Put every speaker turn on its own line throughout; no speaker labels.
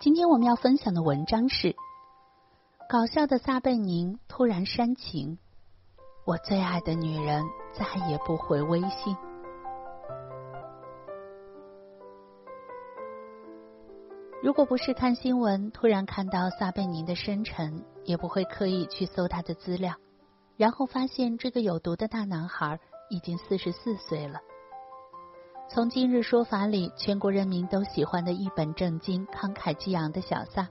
今天我们要分享的文章是：搞笑的撒贝宁突然煽情，我最爱的女人再也不回微信。如果不是看新闻，突然看到撒贝宁的生辰，也不会刻意去搜他的资料，然后发现这个有毒的大男孩已经四十四岁了。从今日说法里，全国人民都喜欢的一本正经、慷慨激昂的小撒，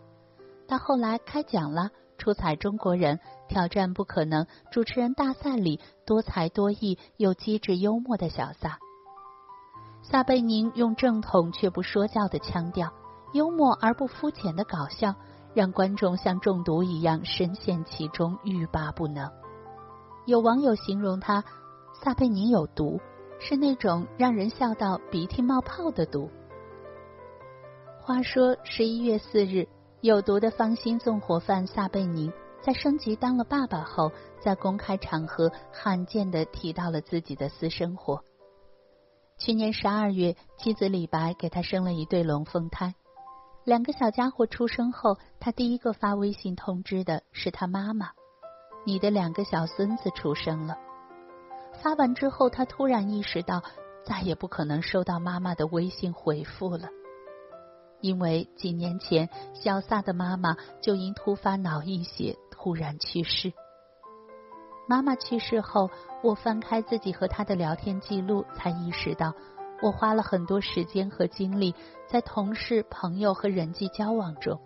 到后来开讲了，出彩中国人，挑战不可能，主持人大赛里多才多艺又机智幽默的小撒。撒贝宁用正统却不说教的腔调，幽默而不肤浅的搞笑，让观众像中毒一样深陷其中，欲罢不能。有网友形容他：撒贝宁有毒。是那种让人笑到鼻涕冒泡的毒。话说十一月四日，有毒的芳心纵火犯撒贝宁在升级当了爸爸后，在公开场合罕见的提到了自己的私生活。去年十二月，妻子李白给他生了一对龙凤胎，两个小家伙出生后，他第一个发微信通知的是他妈妈：“你的两个小孙子出生了。”发完之后，他突然意识到再也不可能收到妈妈的微信回复了，因为几年前小萨的妈妈就因突发脑溢血突然去世。妈妈去世后，我翻开自己和她的聊天记录，才意识到我花了很多时间和精力在同事、朋友和人际交往中，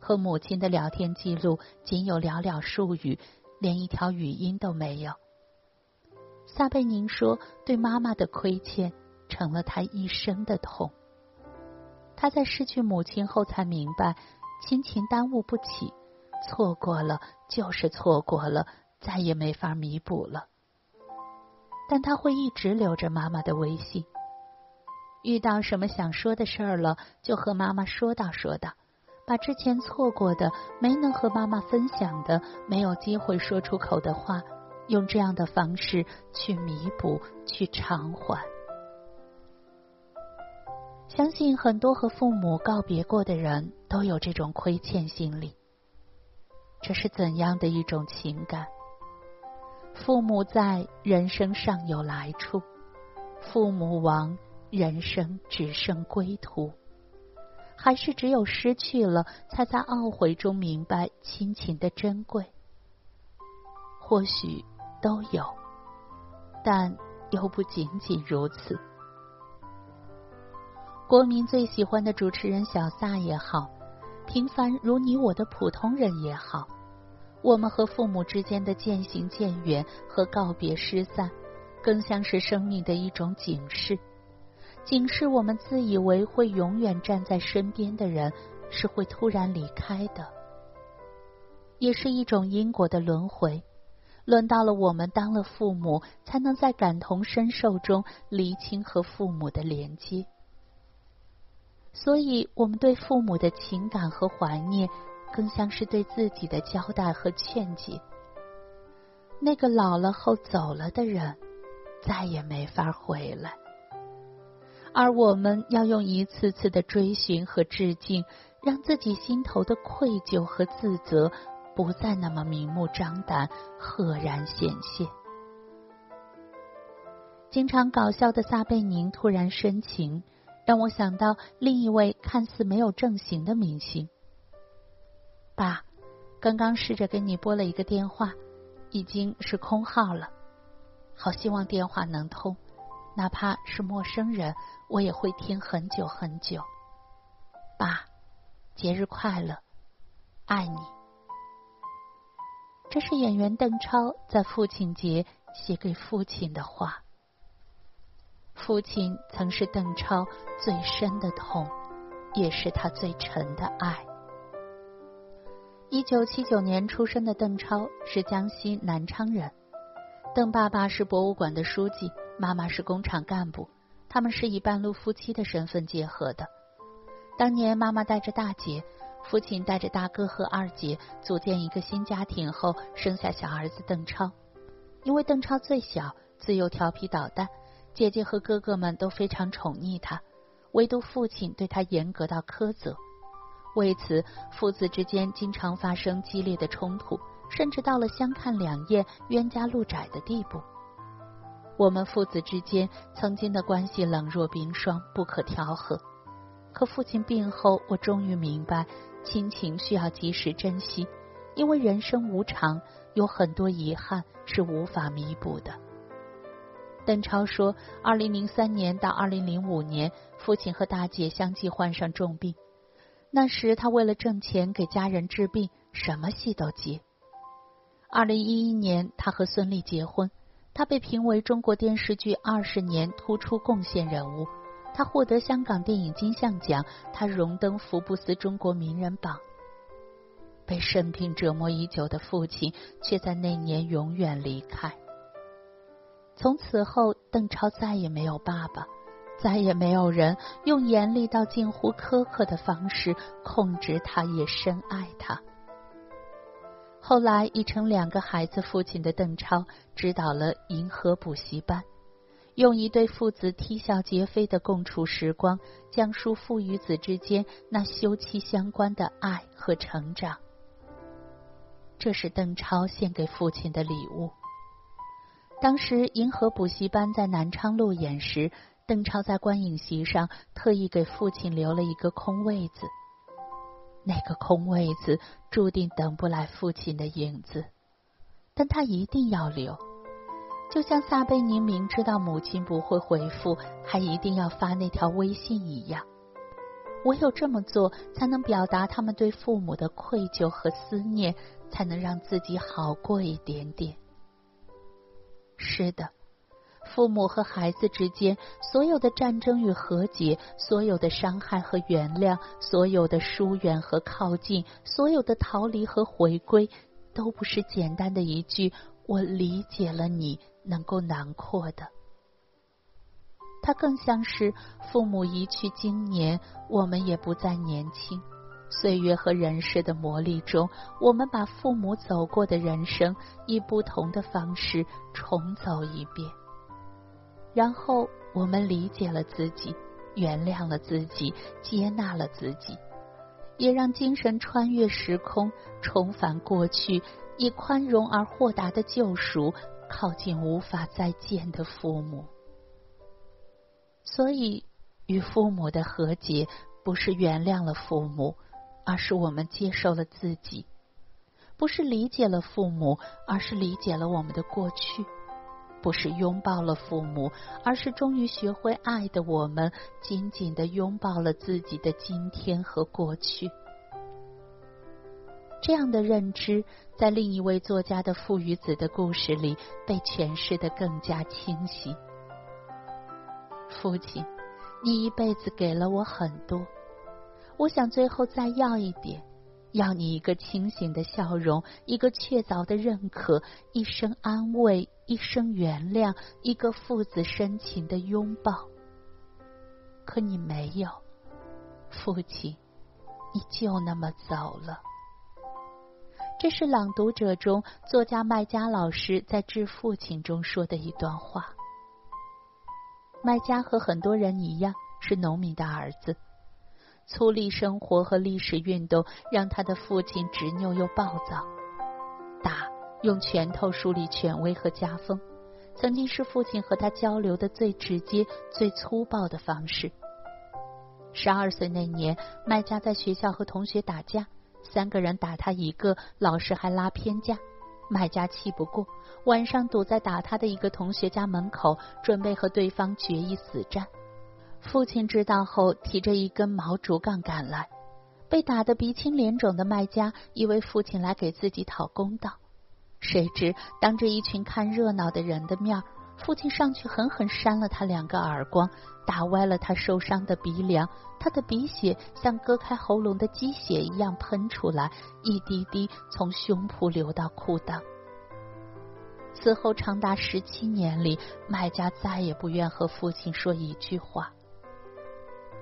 和母亲的聊天记录仅有寥寥数语，连一条语音都没有。撒贝宁说：“对妈妈的亏欠成了他一生的痛。他在失去母亲后才明白，亲情耽误不起，错过了就是错过了，再也没法弥补了。但他会一直留着妈妈的微信，遇到什么想说的事儿了，就和妈妈说道说道，把之前错过的、没能和妈妈分享的、没有机会说出口的话。”用这样的方式去弥补、去偿还。相信很多和父母告别过的人都有这种亏欠心理。这是怎样的一种情感？父母在，人生尚有来处；父母亡，人生只剩归途。还是只有失去了，才在懊悔中明白亲情的珍贵？或许。都有，但又不仅仅如此。国民最喜欢的主持人小撒也好，平凡如你我的普通人也好，我们和父母之间的渐行渐远和告别失散，更像是生命的一种警示，警示我们自以为会永远站在身边的人是会突然离开的，也是一种因果的轮回。轮到了我们当了父母，才能在感同身受中厘清和父母的连接。所以，我们对父母的情感和怀念，更像是对自己的交代和劝解。那个老了后走了的人，再也没法回来，而我们要用一次次的追寻和致敬，让自己心头的愧疚和自责。不再那么明目张胆、赫然显现。经常搞笑的撒贝宁突然深情，让我想到另一位看似没有正形的明星。爸，刚刚试着给你拨了一个电话，已经是空号了。好希望电话能通，哪怕是陌生人，我也会听很久很久。爸，节日快乐，爱你。这是演员邓超在父亲节写给父亲的话。父亲曾是邓超最深的痛，也是他最沉的爱。一九七九年出生的邓超是江西南昌人，邓爸爸是博物馆的书记，妈妈是工厂干部，他们是以半路夫妻的身份结合的。当年妈妈带着大姐，父亲带着大哥和二姐组建一个新家庭后，生下小儿子邓超。因为邓超最小，自幼调皮捣蛋。姐姐和哥哥们都非常宠溺他，唯独父亲对他严格到苛责。为此，父子之间经常发生激烈的冲突，甚至到了相看两厌、冤家路窄的地步。我们父子之间曾经的关系冷若冰霜，不可调和。可父亲病后，我终于明白，亲情需要及时珍惜，因为人生无常，有很多遗憾是无法弥补的。邓超说：“二零零三年到二零零五年，父亲和大姐相继患上重病。那时他为了挣钱给家人治病，什么戏都接。二零一一年，他和孙俪结婚，他被评为中国电视剧二十年突出贡献人物，他获得香港电影金像奖，他荣登福布斯中国名人榜。被肾病折磨已久的父亲，却在那年永远离开。”从此后，邓超再也没有爸爸，再也没有人用严厉到近乎苛刻的方式控制他，也深爱他。后来，已成两个孩子父亲的邓超，指导了银河补习班，用一对父子啼笑皆非的共处时光，讲述父与子之间那休戚相关的爱和成长。这是邓超献给父亲的礼物。当时银河补习班在南昌路演时，邓超在观影席上特意给父亲留了一个空位子。那个空位子注定等不来父亲的影子，但他一定要留。就像撒贝宁明知道母亲不会回复，还一定要发那条微信一样。唯有这么做，才能表达他们对父母的愧疚和思念，才能让自己好过一点点。是的，父母和孩子之间所有的战争与和解，所有的伤害和原谅，所有的疏远和靠近，所有的逃离和回归，都不是简单的一句“我理解了你”能够囊括的。它更像是父母一去经年，我们也不再年轻。岁月和人世的磨砺中，我们把父母走过的人生以不同的方式重走一遍，然后我们理解了自己，原谅了自己，接纳了自己，也让精神穿越时空，重返过去，以宽容而豁达的救赎靠近无法再见的父母。所以，与父母的和解不是原谅了父母。而是我们接受了自己，不是理解了父母，而是理解了我们的过去；不是拥抱了父母，而是终于学会爱的我们，紧紧的拥抱了自己的今天和过去。这样的认知，在另一位作家的父与子的故事里被诠释的更加清晰。父亲，你一辈子给了我很多。我想最后再要一点，要你一个清醒的笑容，一个确凿的认可，一声安慰，一声原谅，一个父子深情的拥抱。可你没有，父亲，你就那么走了。这是《朗读者》中作家麦家老师在致父亲中说的一段话。麦家和很多人一样，是农民的儿子。粗粝生活和历史运动让他的父亲执拗又暴躁，打用拳头树立权威和家风，曾经是父亲和他交流的最直接、最粗暴的方式。十二岁那年，麦家在学校和同学打架，三个人打他一个，老师还拉偏架，卖家气不过，晚上堵在打他的一个同学家门口，准备和对方决一死战。父亲知道后，提着一根毛竹杠赶来。被打得鼻青脸肿的卖家以为父亲来给自己讨公道，谁知当着一群看热闹的人的面儿，父亲上去狠狠扇了他两个耳光，打歪了他受伤的鼻梁，他的鼻血像割开喉咙的鸡血一样喷出来，一滴滴从胸脯流到裤裆。此后长达十七年里，麦家再也不愿和父亲说一句话。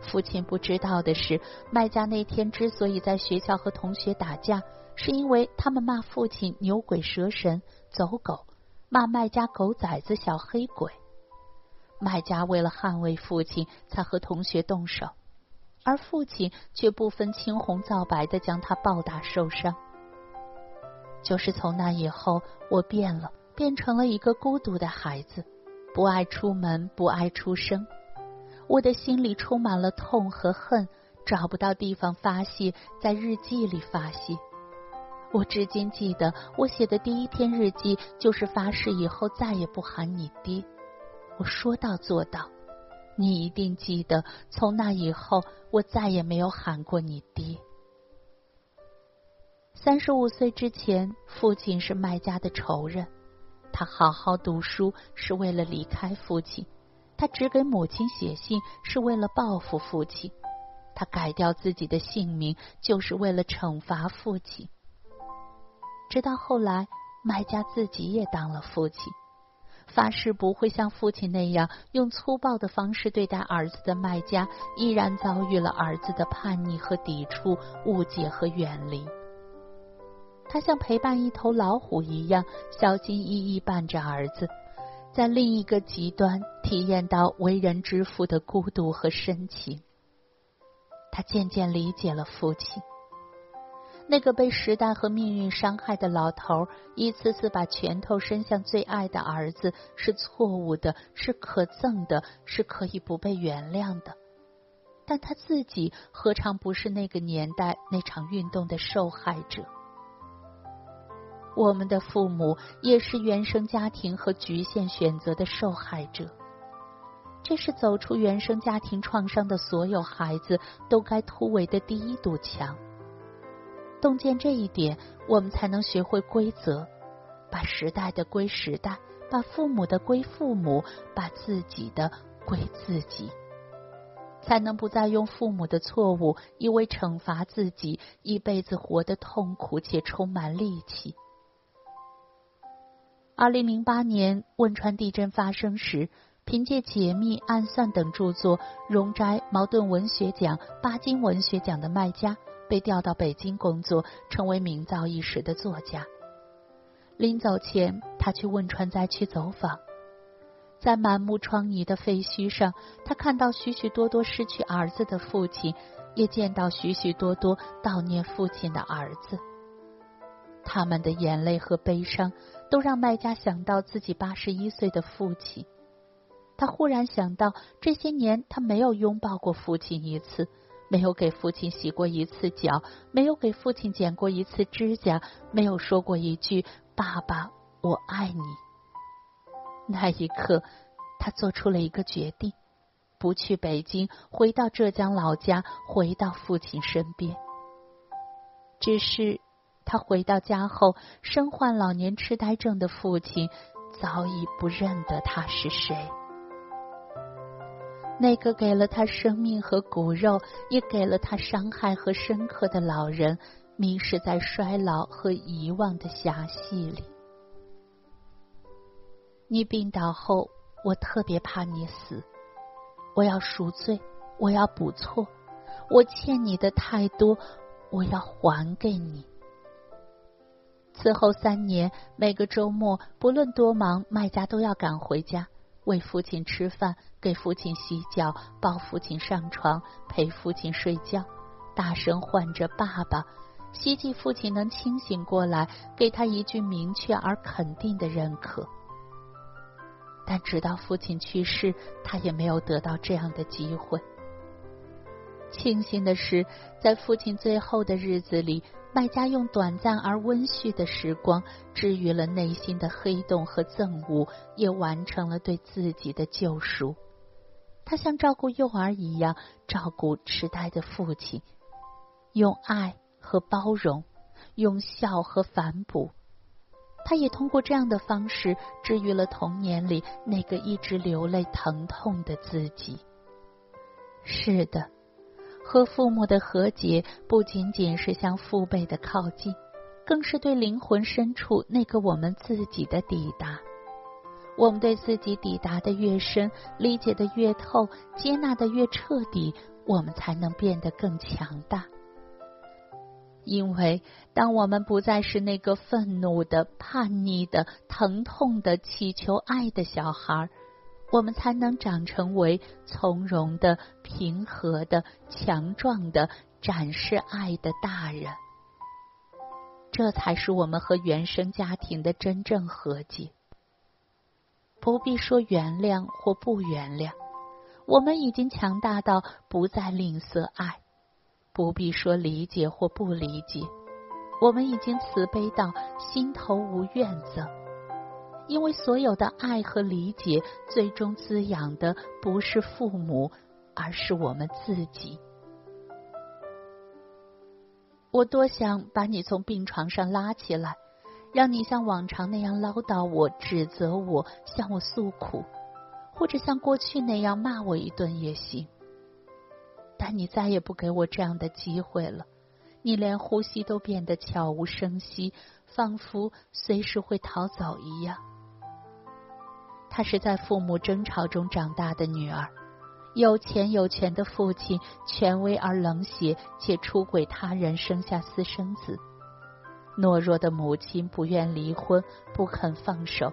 父亲不知道的是，麦家那天之所以在学校和同学打架，是因为他们骂父亲牛鬼蛇神、走狗。骂卖家狗崽子、小黑鬼，卖家为了捍卫父亲，才和同学动手，而父亲却不分青红皂白的将他暴打受伤。就是从那以后，我变了，变成了一个孤独的孩子，不爱出门，不爱出声。我的心里充满了痛和恨，找不到地方发泄，在日记里发泄。我至今记得，我写的第一篇日记就是发誓以后再也不喊你爹。我说到做到，你一定记得，从那以后我再也没有喊过你爹。三十五岁之前，父亲是麦家的仇人，他好好读书是为了离开父亲，他只给母亲写信是为了报复父亲，他改掉自己的姓名就是为了惩罚父亲。直到后来，麦家自己也当了父亲，发誓不会像父亲那样用粗暴的方式对待儿子的麦家，依然遭遇了儿子的叛逆和抵触、误解和远离。他像陪伴一头老虎一样，小心翼翼伴着儿子，在另一个极端体验到为人之父的孤独和深情。他渐渐理解了父亲。那个被时代和命运伤害的老头，一次次把拳头伸向最爱的儿子，是错误的，是可憎的，是可以不被原谅的。但他自己何尝不是那个年代那场运动的受害者？我们的父母也是原生家庭和局限选择的受害者。这是走出原生家庭创伤的所有孩子都该突围的第一堵墙。洞见这一点，我们才能学会规则，把时代的归时代，把父母的归父母，把自己的归自己，才能不再用父母的错误一味惩罚自己，一辈子活得痛苦且充满戾气。二零零八年汶川地震发生时，凭借《解密》《暗算》等著作荣摘茅盾文学奖、巴金文学奖的麦家。被调到北京工作，成为名噪一时的作家。临走前，他去汶川灾区走访，在满目疮痍的废墟上，他看到许许多多失去儿子的父亲，也见到许许多多悼念父亲的儿子。他们的眼泪和悲伤，都让麦家想到自己八十一岁的父亲。他忽然想到，这些年他没有拥抱过父亲一次。没有给父亲洗过一次脚，没有给父亲剪过一次指甲，没有说过一句“爸爸，我爱你”。那一刻，他做出了一个决定：不去北京，回到浙江老家，回到父亲身边。只是他回到家后，身患老年痴呆症的父亲早已不认得他是谁。那个给了他生命和骨肉，也给了他伤害和深刻的老人，迷失在衰老和遗忘的狭隙里。你病倒后，我特别怕你死，我要赎罪，我要补错，我欠你的太多，我要还给你。此后三年，每个周末，不论多忙，卖家都要赶回家。喂父亲吃饭，给父亲洗脚，抱父亲上床，陪父亲睡觉，大声唤着爸爸，希冀父亲能清醒过来，给他一句明确而肯定的认可。但直到父亲去世，他也没有得到这样的机会。庆幸的是，在父亲最后的日子里。卖家用短暂而温煦的时光治愈了内心的黑洞和憎恶，也完成了对自己的救赎。他像照顾幼儿一样照顾痴呆的父亲，用爱和包容，用笑和反哺，他也通过这样的方式治愈了童年里那个一直流泪疼痛的自己。是的，和父母的和解不仅仅是向父辈的靠近，更是对灵魂深处那个我们自己的抵达。我们对自己抵达的越深，理解的越透，接纳的越彻底，我们才能变得更强大。因为当我们不再是那个愤怒的、叛逆的、疼痛的、祈求爱的小孩儿，我们才能长成为从容的、平和的、强壮的、展示爱的大人。这才是我们和原生家庭的真正和解。不必说原谅或不原谅，我们已经强大到不再吝啬爱。不必说理解或不理解，我们已经慈悲到心头无怨憎，因为所有的爱和理解，最终滋养的不是父母，而是我们自己。我多想把你从病床上拉起来，让你像往常那样唠叨我、指责我、向我诉苦，或者像过去那样骂我一顿也行。但你再也不给我这样的机会了，你连呼吸都变得悄无声息，仿佛随时会逃走一样。她是在父母争吵中长大的女儿，有钱有权的父亲权威而冷血，且出轨他人，生下私生子。懦弱的母亲不愿离婚，不肯放手，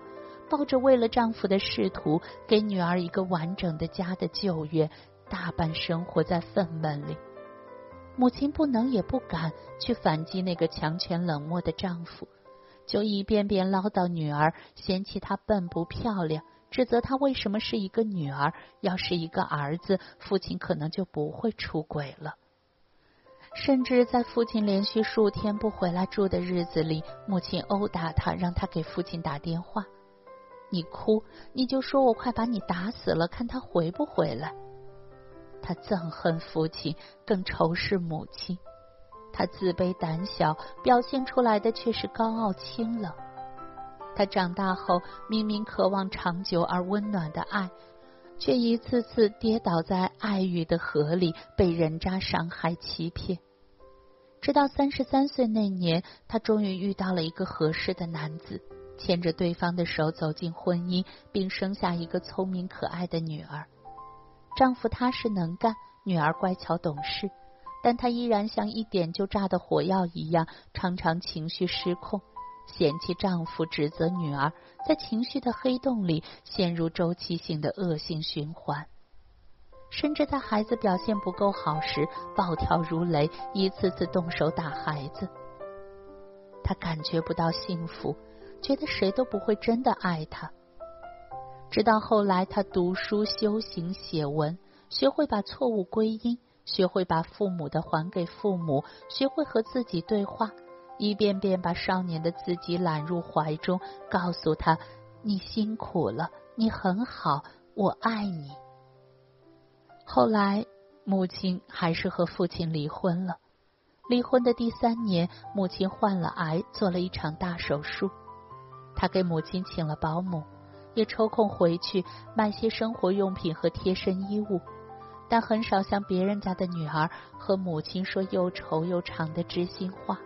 抱着为了丈夫的仕途给女儿一个完整的家的旧约。大半生活在愤懑里，母亲不能也不敢去反击那个强权冷漠的丈夫，就一遍遍唠叨女儿，嫌弃她笨不漂亮，指责她为什么是一个女儿，要是一个儿子，父亲可能就不会出轨了。甚至在父亲连续数天不回来住的日子里，母亲殴打他，让他给父亲打电话。你哭，你就说我快把你打死了，看他回不回来。他憎恨父亲，更仇视母亲。他自卑胆小，表现出来的却是高傲清冷。他长大后明明渴望长久而温暖的爱，却一次次跌倒在爱欲的河里，被人渣伤害欺骗。直到三十三岁那年，他终于遇到了一个合适的男子，牵着对方的手走进婚姻，并生下一个聪明可爱的女儿。丈夫踏实能干，女儿乖巧懂事，但她依然像一点就炸的火药一样，常常情绪失控，嫌弃丈夫，指责女儿，在情绪的黑洞里陷入周期性的恶性循环，甚至在孩子表现不够好时暴跳如雷，一次次动手打孩子。她感觉不到幸福，觉得谁都不会真的爱她。直到后来，他读书、修行、写文，学会把错误归因，学会把父母的还给父母，学会和自己对话，一遍遍把少年的自己揽入怀中，告诉他：“你辛苦了，你很好，我爱你。”后来，母亲还是和父亲离婚了。离婚的第三年，母亲患了癌，做了一场大手术。他给母亲请了保姆。也抽空回去买些生活用品和贴身衣物，但很少像别人家的女儿和母亲说又丑又长的知心话。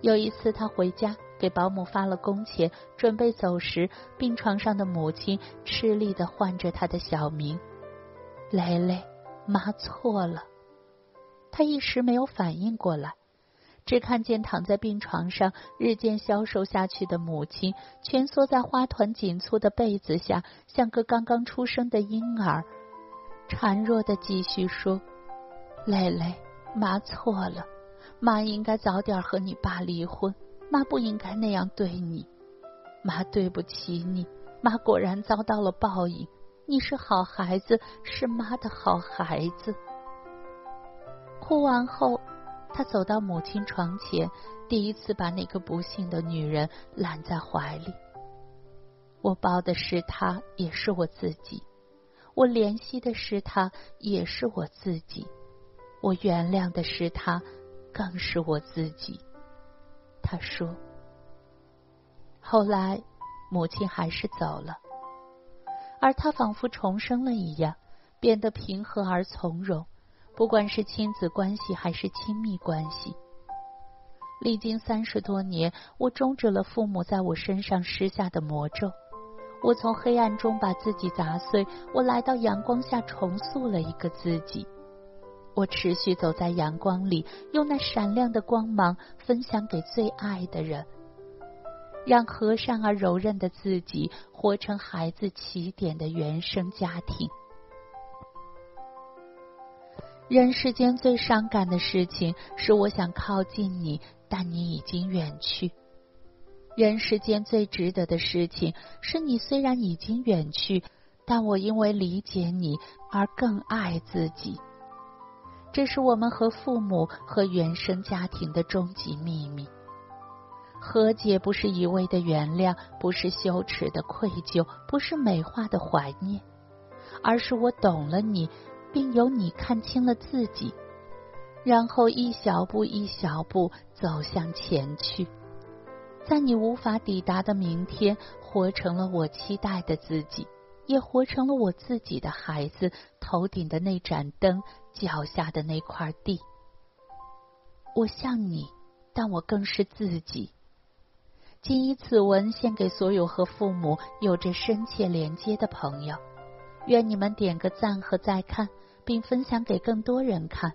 有一次，他回家给保姆发了工钱，准备走时，病床上的母亲吃力的唤着他的小名：“蕾蕾，妈错了。”他一时没有反应过来。只看见躺在病床上、日渐消瘦下去的母亲，蜷缩在花团锦簇的被子下，像个刚刚出生的婴儿，孱弱的继续说：“蕾蕾，妈错了，妈应该早点和你爸离婚，妈不应该那样对你，妈对不起你，妈果然遭到了报应，你是好孩子，是妈的好孩子。”哭完后。他走到母亲床前，第一次把那个不幸的女人揽在怀里。我抱的是她，也是我自己；我怜惜的是他，也是我自己；我原谅的是他，更是我自己。他说：“后来，母亲还是走了，而他仿佛重生了一样，变得平和而从容。不管是亲子关系还是亲密关系，历经三十多年，我终止了父母在我身上施下的魔咒。我从黑暗中把自己砸碎，我来到阳光下重塑了一个自己。我持续走在阳光里，用那闪亮的光芒分享给最爱的人，让和善而柔韧的自己活成孩子起点的原生家庭。人世间最伤感的事情是，我想靠近你，但你已经远去；人世间最值得的事情是你虽然已经远去，但我因为理解你而更爱自己。这是我们和父母和原生家庭的终极秘密。和解不是一味的原谅，不是羞耻的愧疚，不是美化的怀念，而是我懂了你，并由你看清了自己，然后一小步一小步走向前去，在你无法抵达的明天，活成了我期待的自己。也活成了我自己的孩子，头顶的那盏灯，脚下的那块地。我像你，但我更是自己。谨以此文献给所有和父母有着深切连接的朋友，愿你们点个赞和再看，并分享给更多人看。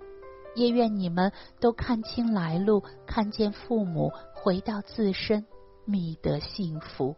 也愿你们都看清来路，看见父母，回到自身，觅得幸福。